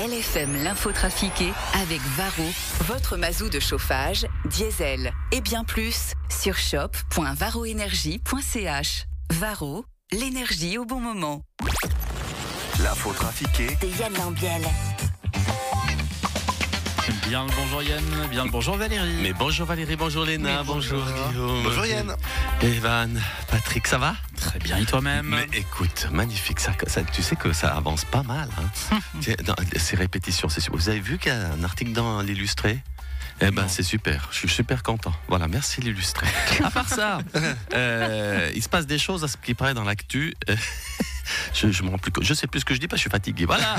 LFM l'info trafiquée avec Varro, votre mazou de chauffage, diesel et bien plus sur shop.varroénergie.ch. Varro, l'énergie au bon moment. L'info trafiquée de Yann Lambiel. Bien le bonjour Yann, bien le bonjour Valérie. Mais bonjour Valérie, bonjour Léna, bonjour. Guillaume. Bonjour Yann. Evan, Patrick, ça va? Très bien, et toi-même? Mais écoute, magnifique, ça, ça- tu sais que ça avance pas mal. Hein. Dans ces répétitions, c'est super. Vous avez vu qu'il y a un article dans l'illustré? Eh ben c'est super, je suis super content. Voilà, merci l'illustré. à part ça, euh, il se passe des choses à ce qui paraît dans l'actu. Je, je, me rends plus, je sais plus ce que je dis parce que je suis fatigué. Voilà.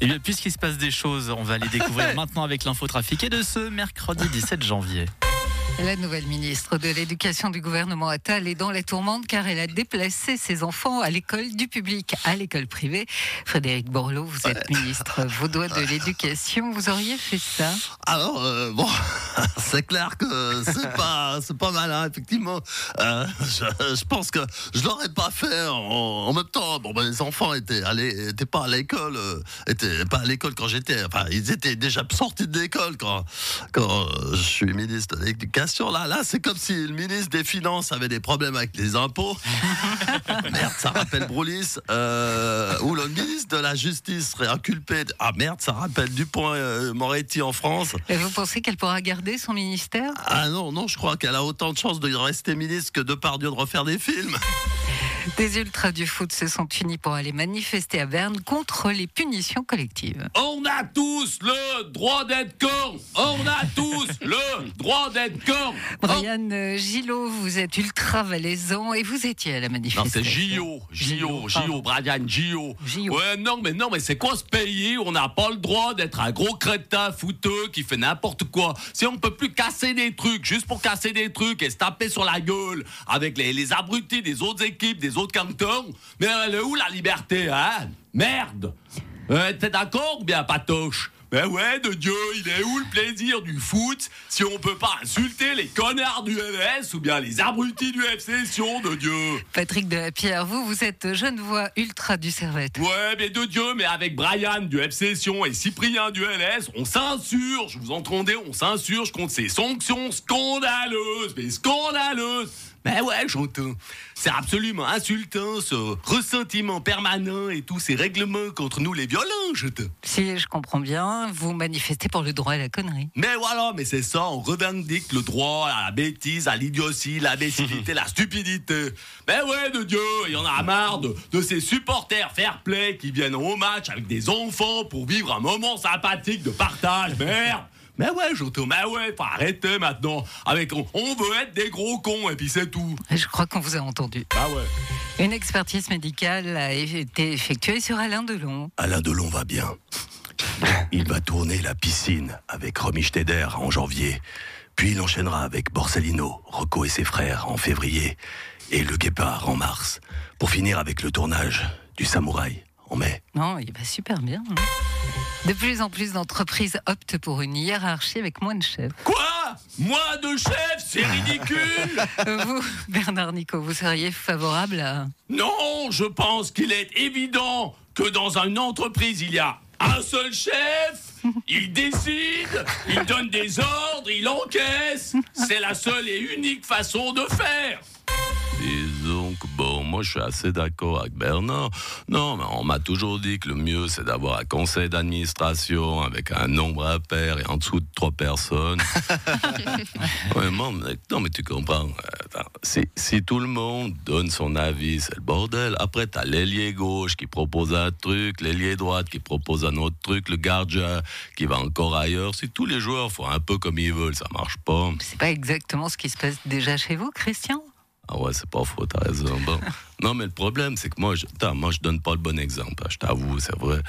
Et bien, puisqu'il se passe des choses, on va les découvrir maintenant avec l'info trafiquée de ce mercredi 17 janvier. La nouvelle ministre de l'Éducation du gouvernement Attal est dans la tourmente car elle a déplacé ses enfants à l'école du public, à l'école privée. Frédéric Borloo, vous êtes ministre vaudois de l'Éducation, vous auriez fait ça? Alors, euh, bon, c'est clair que c'est pas, c'est pas malin, effectivement. Euh, je, je pense que je l'aurais pas fait en, en même temps. Bon, ben, les enfants étaient, allés, étaient pas à l'école, euh, étaient pas à l'école quand j'étais, enfin, ils étaient déjà sortis de l'école quand, quand je suis ministre de l'éducation. Là, là, c'est comme si le ministre des Finances avait des problèmes avec les impôts. merde, ça rappelle Broulis. Euh, ou le ministre de la Justice serait inculpé. de- Ah merde, ça rappelle Dupont-Moretti en France. Et Vous pensez qu'elle pourra garder son ministère? Ah non, non, je crois qu'elle a autant de chances de rester ministre que de Depardieu de refaire des films. Des ultras du foot se sont unis pour aller manifester à Berne contre les punitions collectives. On a tous le droit d'être con. On a tous le droit d'être con. Brian Gillot, vous êtes ultra valaisan et vous étiez à la Non, manifestation. c'est J.O. J.O. pardon. J.O. Brian. J.O.. Ouais, non, mais non, mais c'est quoi ce pays où on n'a pas le droit d'être un gros crétin fouteux qui fait n'importe quoi? Si on peut plus casser des trucs juste pour casser des trucs et se taper sur la gueule avec les, les abrutis des autres équipes, des autres cantons, mais elle est où la liberté, hein? Merde. Euh, T'es d'accord ou bien, Patoche? Ben ouais, de Dieu, il est où le plaisir du foot? Si on peut pas insulter les connards du MS ou bien les abrutis du FC Sion, de Dieu. Patrick de la Pierre, vous, vous êtes jeune voix ultra du Servette. Ouais, mais de Dieu, mais avec Brian du FC Sion et Cyprien du LS, on s'insurge, vous entendez, on s'insurge contre ces sanctions scandaleuses, mais scandaleuses ben ouais, j'entends. C'est absolument insultant, ce ressentiment permanent et tous ces règlements contre nous les violents, je te. Si je comprends bien, vous manifestez pour le droit à la connerie. Mais voilà, mais c'est ça, on revendique le droit à la bêtise, à l'idiotie, l'imbécilité, la stupidité. Mais ouais, de Dieu, il y en a marre de, de ces supporters fair play qui viennent au match avec des enfants pour vivre un moment sympathique de partage. Merde mais ouais, j'entends, mais ouais, faut arrêter maintenant. Avec, on, on veut être des gros cons et puis c'est tout. Je crois qu'on vous a entendu. Ah ouais. Une expertise médicale a été effectuée sur Alain Delon. Alain Delon va bien. Il va tourner la piscine avec Romy Schneider en janvier. Puis il enchaînera avec Borsellino, Rocco et ses frères en février. Et Le Guépard en mars. Pour finir avec le tournage du Samouraï en mai. Non, il va super bien. hein. De plus en plus d'entreprises optent pour une hiérarchie avec moins de chefs. Quoi? Moi de chef, c'est ridicule Vous, Bernard Nico, vous seriez favorable à... Non, je pense qu'il est évident que dans une entreprise, il y a un seul chef, il décide, il donne des ordres, il encaisse. C'est la seule et unique façon de faire. Moi je suis assez d'accord avec Bernard. Non, mais on m'a toujours dit que le mieux c'est d'avoir un conseil d'administration avec un nombre impair et en dessous de trois personnes. ouais, non, mais, non, mais tu comprends. Attends, si, si tout le monde donne son avis, c'est le bordel. Après, t'as l'ailier gauche qui propose un truc, l'ailier droite qui propose un autre truc, le gardien qui va encore ailleurs. Si tous les joueurs font un peu comme ils veulent, ça marche pas. C'est pas exactement ce qui se passe déjà chez vous, Christian? Ah ouais, c'est pas faux, t'as raison. Bon. Non, mais le problème, c'est que moi, je, attends, moi, je donne pas le bon exemple. hein, Je t'avoue, c'est vrai.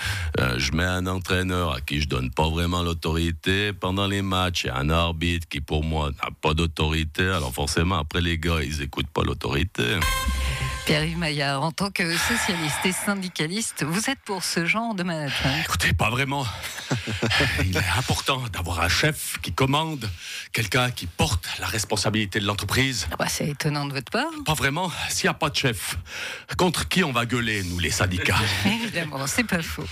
Euh, je mets un entraîneur à qui je donne pas vraiment l'autorité. Pendant les matchs, a un arbitre qui, pour moi, n'a pas d'autorité. Alors forcément, après, les gars, ils écoutent pas l'autorité. Pierre-Yves Maillard, en tant que socialiste et syndicaliste, vous êtes pour ce genre de management Écoutez, pas vraiment. Il est important d'avoir un chef qui commande, quelqu'un qui porte la responsabilité de l'entreprise. Ah bah, C'est étonnant de votre part. Pas vraiment, s'il n'y a pas de chef. Contre qui on va gueuler, nous, les syndicats? Évidemment, c'est pas faux.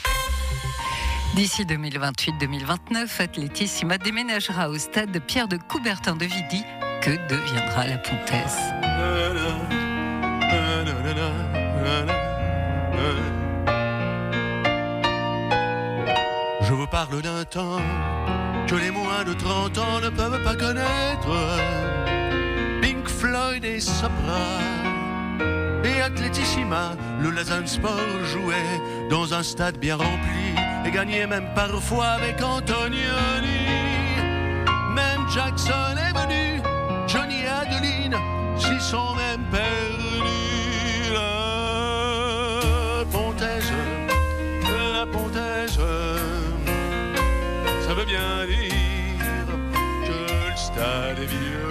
D'ici 2028-2029, Athlétissima déménagera au stade de Pierre de Coubertin de Vidy. Que deviendra la Pontaise? Je vous parle d'un temps que les moins de 30 ans ne peuvent pas connaître. Pink Floyd et Sopra et Athletissima, le Lausanne Sport jouait dans un stade bien rempli et gagnait même parfois avec Antonioni. Même Jackson est venu, Johnny Adeline s'y sont même perdus. Ça veut bien dire que le stade est vieux.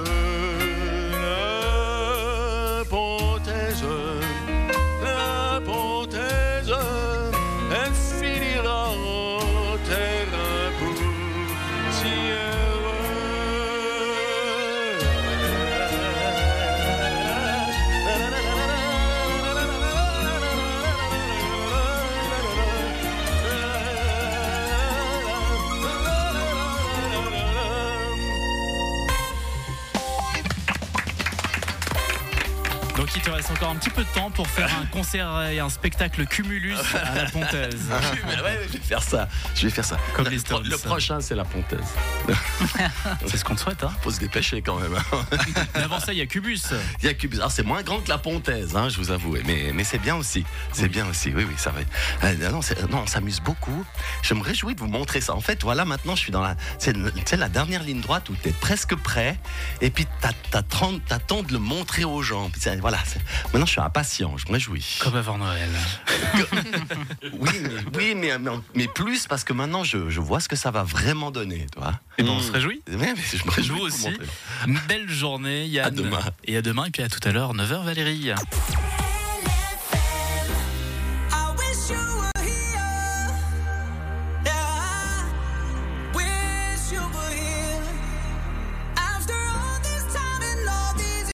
Reste encore un petit peu de temps pour faire un concert et un spectacle cumulus à la Pontaise. Ouais, je vais faire ça. Je vais faire ça. Comme le, les Stones. le prochain, c'est la Pontaise. C'est ce qu'on te souhaite. Hein. Faut se dépêcher quand même. hein. Mais avant ça, il y a Cubus. Il y a Cubus. Alors c'est moins grand que la Pontaise, hein, je vous avoue, mais, mais c'est bien aussi. C'est bien aussi. Oui, oui, ça va. Euh, non, on s'amuse beaucoup. Je me réjouis de vous montrer ça. En fait, voilà, maintenant, je suis dans la, c'est la dernière ligne droite où tu es presque prêt, et puis t'as- t'as 30 t'attends de le montrer aux gens. Voilà. Maintenant, je suis impatient. Je me réjouis. Comme avant Noël. Oui, mais, oui, mais, plus parce que maintenant, je, je vois ce que ça va vraiment donner, tu vois. Et ben on se réjouit. Mais, mais je me réjouis vous aussi. Une belle journée, Yann. À demain. Et à demain, et puis à tout à l'heure, 9h Valérie.